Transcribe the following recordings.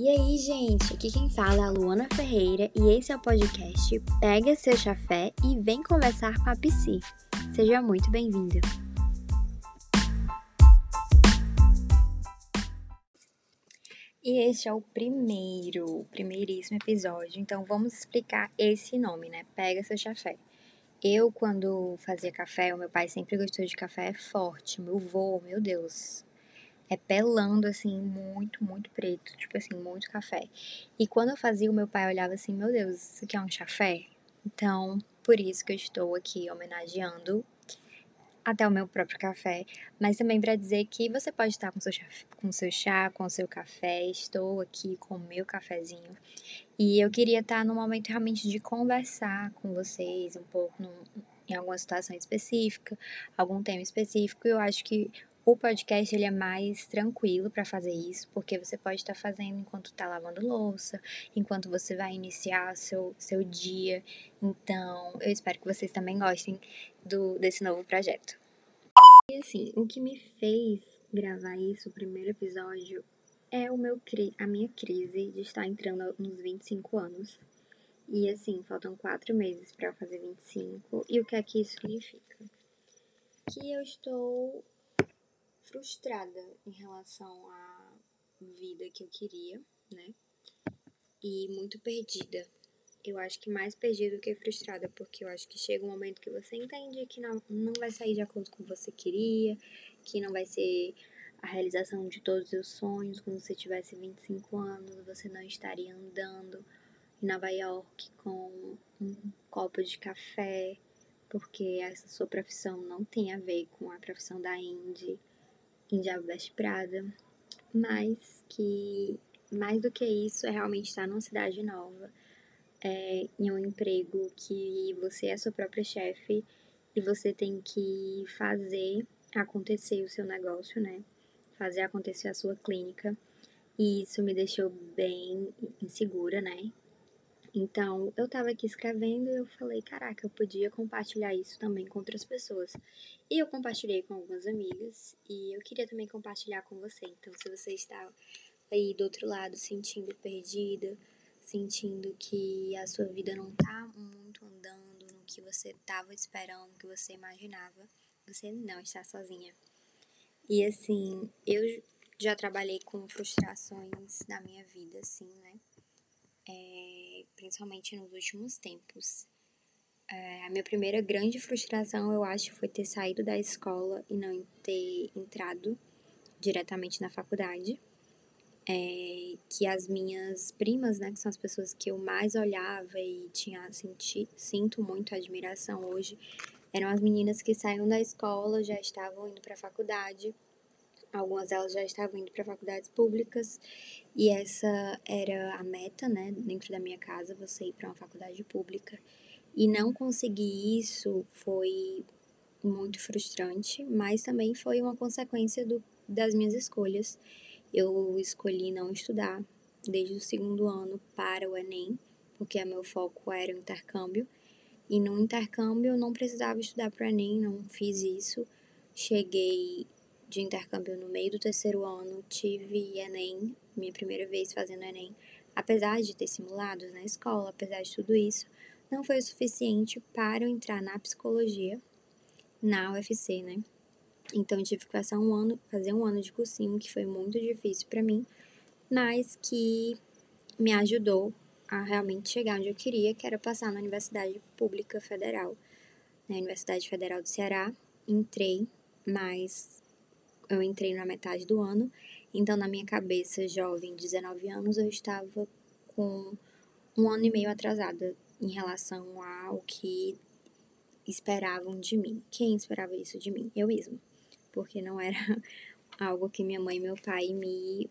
E aí, gente, aqui quem fala é a Luana Ferreira e esse é o podcast Pega seu chafé e vem conversar com a Psi. Seja muito bem-vinda. E este é o primeiro, primeiríssimo episódio, então vamos explicar esse nome, né? Pega seu chafé. Eu, quando fazia café, o meu pai sempre gostou de café forte. Meu vô, meu Deus, é pelando, assim, muito, muito preto. Tipo assim, muito café. E quando eu fazia, o meu pai olhava assim: Meu Deus, isso aqui é um chafé? Então, por isso que eu estou aqui homenageando até o meu próprio café, mas também para dizer que você pode estar com seu, chá, com seu chá, com seu café. Estou aqui com o meu cafezinho e eu queria estar no momento realmente de conversar com vocês um pouco num, em alguma situação específica, algum tema específico. Eu acho que o podcast ele é mais tranquilo para fazer isso, porque você pode estar fazendo enquanto está lavando louça, enquanto você vai iniciar seu, seu dia. Então, eu espero que vocês também gostem do, desse novo projeto. E assim, o que me fez gravar isso, o primeiro episódio, é o meu, a minha crise de estar entrando nos 25 anos. E assim, faltam quatro meses para eu fazer 25. E o que é que isso significa? Que eu estou frustrada em relação à vida que eu queria, né? E muito perdida. Eu acho que mais perdida do que frustrada, porque eu acho que chega um momento que você entende que não, não vai sair de acordo com o que você queria, que não vai ser a realização de todos os seus sonhos. Quando você tivesse 25 anos, você não estaria andando em Nova York com um copo de café, porque essa sua profissão não tem a ver com a profissão da Indy em Diabo Veste Prada, mas que mais do que isso é realmente estar numa cidade nova, é, em um emprego que você é sua própria chefe e você tem que fazer acontecer o seu negócio, né? Fazer acontecer a sua clínica. E isso me deixou bem insegura, né? Então, eu tava aqui escrevendo e eu falei, caraca, eu podia compartilhar isso também com outras pessoas. E eu compartilhei com algumas amigas e eu queria também compartilhar com você. Então, se você está aí do outro lado sentindo perdida, sentindo que a sua vida não tá muito andando no que você tava esperando, no que você imaginava, você não está sozinha. E assim, eu já trabalhei com frustrações na minha vida, assim, né? é, principalmente nos últimos tempos. É, a minha primeira grande frustração, eu acho, foi ter saído da escola e não ter entrado diretamente na faculdade. É, que as minhas primas, né, que são as pessoas que eu mais olhava e tinha senti, sinto muito admiração hoje, eram as meninas que saíram da escola, já estavam indo para a faculdade Algumas delas já estavam indo para faculdades públicas e essa era a meta, né, dentro da minha casa, você ir para uma faculdade pública. E não conseguir isso foi muito frustrante, mas também foi uma consequência do, das minhas escolhas. Eu escolhi não estudar desde o segundo ano para o Enem, porque meu foco era o intercâmbio. E no intercâmbio eu não precisava estudar para o Enem, não fiz isso. Cheguei de intercâmbio no meio do terceiro ano, tive Enem, minha primeira vez fazendo Enem. Apesar de ter simulados na escola, apesar de tudo isso, não foi o suficiente para eu entrar na psicologia na UFC, né? Então tive que passar um ano, fazer um ano de cursinho, que foi muito difícil para mim, mas que me ajudou a realmente chegar onde eu queria, que era passar na Universidade Pública Federal, na Universidade Federal do Ceará. Entrei, mas eu entrei na metade do ano, então na minha cabeça, jovem, 19 anos, eu estava com um ano e meio atrasada em relação ao que esperavam de mim. Quem esperava isso de mim? Eu mesma. Porque não era algo que minha mãe e meu pai me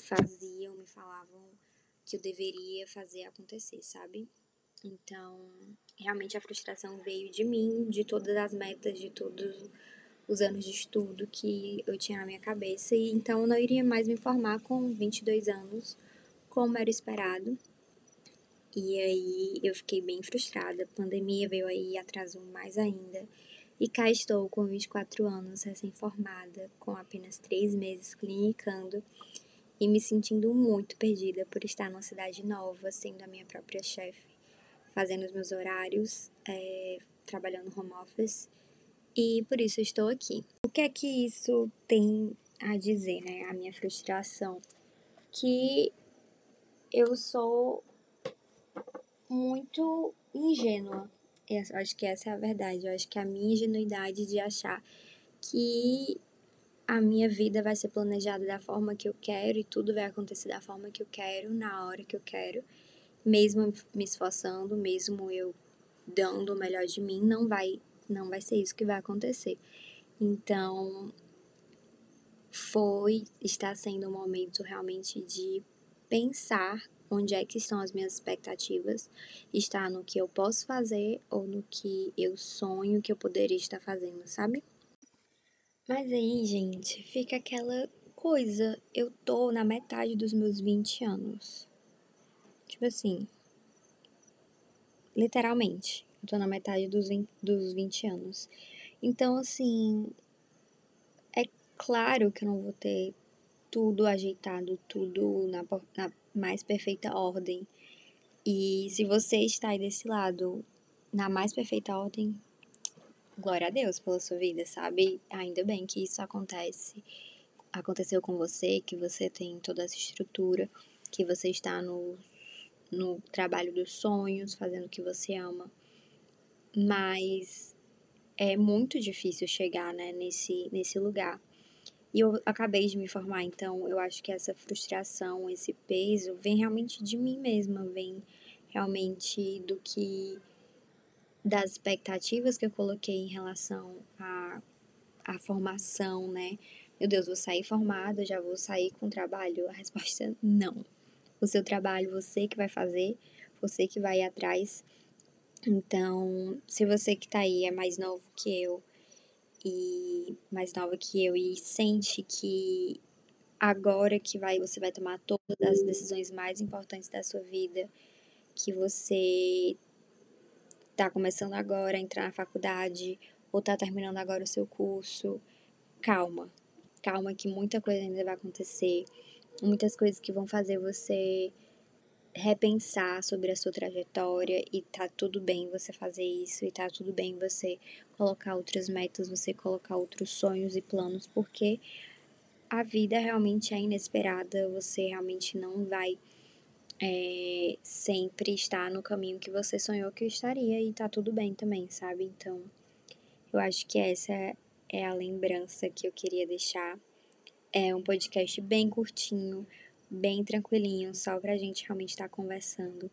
faziam, me falavam que eu deveria fazer acontecer, sabe? Então, realmente a frustração veio de mim, de todas as metas, de todos os anos de estudo que eu tinha na minha cabeça e então eu não iria mais me formar com 22 anos, como era esperado. E aí eu fiquei bem frustrada. A pandemia veio aí e atrasou mais ainda. E cá estou com 24 anos, recém-formada, com apenas 3 meses clinicando. e me sentindo muito perdida por estar numa cidade nova, sendo a minha própria chefe, fazendo os meus horários, é, trabalhando home office e por isso estou aqui. O que é que isso tem a dizer, né? A minha frustração. Que eu sou muito ingênua. Eu acho que essa é a verdade. Eu acho que a minha ingenuidade de achar que a minha vida vai ser planejada da forma que eu quero e tudo vai acontecer da forma que eu quero, na hora que eu quero, mesmo me esforçando, mesmo eu dando o melhor de mim, não vai não vai ser isso que vai acontecer. Então, foi, está sendo um momento realmente de pensar onde é que estão as minhas expectativas, está no que eu posso fazer ou no que eu sonho que eu poderia estar fazendo, sabe? Mas aí, gente, fica aquela coisa, eu tô na metade dos meus 20 anos. Tipo assim, literalmente. Eu tô na metade dos 20, dos 20 anos. Então, assim, é claro que eu não vou ter tudo ajeitado, tudo na, na mais perfeita ordem. E se você está aí desse lado, na mais perfeita ordem, glória a Deus pela sua vida, sabe? Ainda bem que isso acontece, aconteceu com você, que você tem toda essa estrutura, que você está no, no trabalho dos sonhos, fazendo o que você ama mas é muito difícil chegar né, nesse, nesse lugar. E eu acabei de me formar, então eu acho que essa frustração, esse peso, vem realmente de mim mesma, vem realmente do que. das expectativas que eu coloquei em relação à, à formação, né? Meu Deus, vou sair formada, já vou sair com trabalho? A resposta é não. O seu trabalho, você que vai fazer, você que vai atrás então, se você que tá aí é mais novo que eu e mais nova que eu e sente que agora que vai você vai tomar todas as decisões mais importantes da sua vida, que você tá começando agora a entrar na faculdade ou tá terminando agora o seu curso, calma. Calma que muita coisa ainda vai acontecer, muitas coisas que vão fazer você repensar sobre a sua trajetória e tá tudo bem você fazer isso e tá tudo bem você colocar outras metas, você colocar outros sonhos e planos, porque a vida realmente é inesperada, você realmente não vai é, sempre estar no caminho que você sonhou que estaria e tá tudo bem também, sabe? Então, eu acho que essa é a lembrança que eu queria deixar. É um podcast bem curtinho, bem tranquilinho, só pra gente realmente estar tá conversando.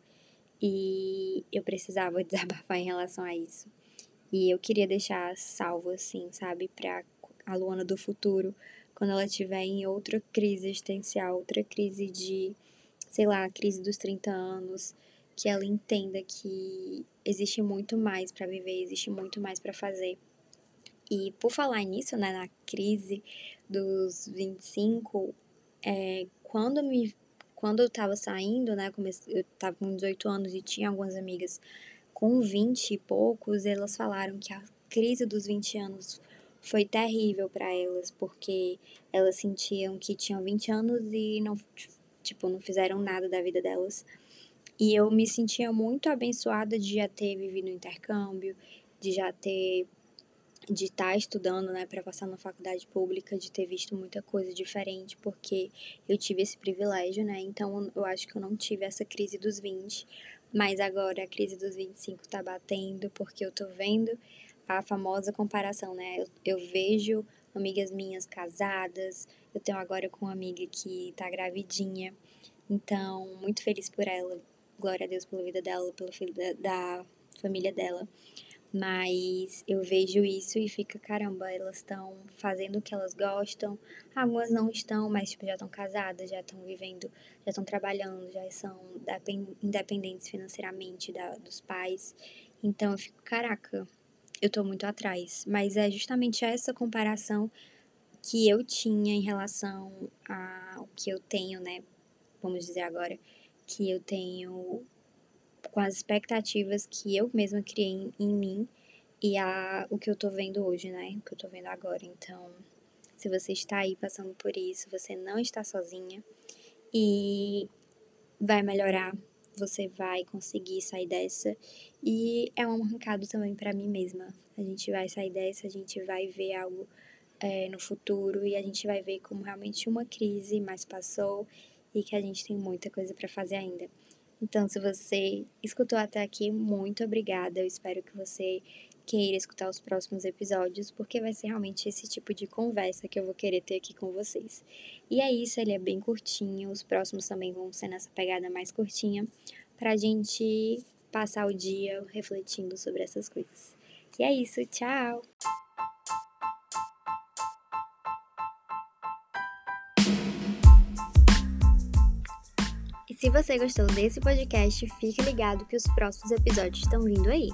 E eu precisava desabafar em relação a isso. E eu queria deixar salvo, assim, sabe, pra a Luana do futuro, quando ela estiver em outra crise existencial, outra crise de, sei lá, crise dos 30 anos, que ela entenda que existe muito mais para viver, existe muito mais para fazer. E por falar nisso, né, na crise dos 25, é, quando me quando eu tava saindo, né, eu tava com 18 anos e tinha algumas amigas com 20 e poucos, elas falaram que a crise dos 20 anos foi terrível para elas, porque elas sentiam que tinham 20 anos e não, tipo, não fizeram nada da vida delas. E eu me sentia muito abençoada de já ter vivido intercâmbio, de já ter de estar tá estudando, né, para passar na faculdade pública, de ter visto muita coisa diferente, porque eu tive esse privilégio, né? Então eu acho que eu não tive essa crise dos 20, mas agora a crise dos 25 tá batendo, porque eu tô vendo a famosa comparação, né? Eu, eu vejo amigas minhas casadas, eu tenho agora com uma amiga que tá gravidinha, então muito feliz por ela, glória a Deus pela vida dela, pelo filho da, da família dela. Mas eu vejo isso e fica, caramba, elas estão fazendo o que elas gostam. Algumas não estão, mas tipo, já estão casadas, já estão vivendo, já estão trabalhando, já são independentes financeiramente da, dos pais. Então eu fico, caraca, eu tô muito atrás. Mas é justamente essa comparação que eu tinha em relação ao que eu tenho, né? Vamos dizer agora, que eu tenho com as expectativas que eu mesma criei em, em mim e a, o que eu tô vendo hoje, né? O que eu tô vendo agora. Então, se você está aí passando por isso, você não está sozinha. e vai melhorar, você vai conseguir sair dessa. E é um arrancado também para mim mesma. A gente vai sair dessa, a gente vai ver algo é, no futuro e a gente vai ver como realmente uma crise mais passou e que a gente tem muita coisa para fazer ainda. Então, se você escutou até aqui, muito obrigada. Eu espero que você queira escutar os próximos episódios, porque vai ser realmente esse tipo de conversa que eu vou querer ter aqui com vocês. E é isso, ele é bem curtinho, os próximos também vão ser nessa pegada mais curtinha, pra gente passar o dia refletindo sobre essas coisas. E é isso, tchau! Se você gostou desse podcast, fique ligado que os próximos episódios estão vindo aí.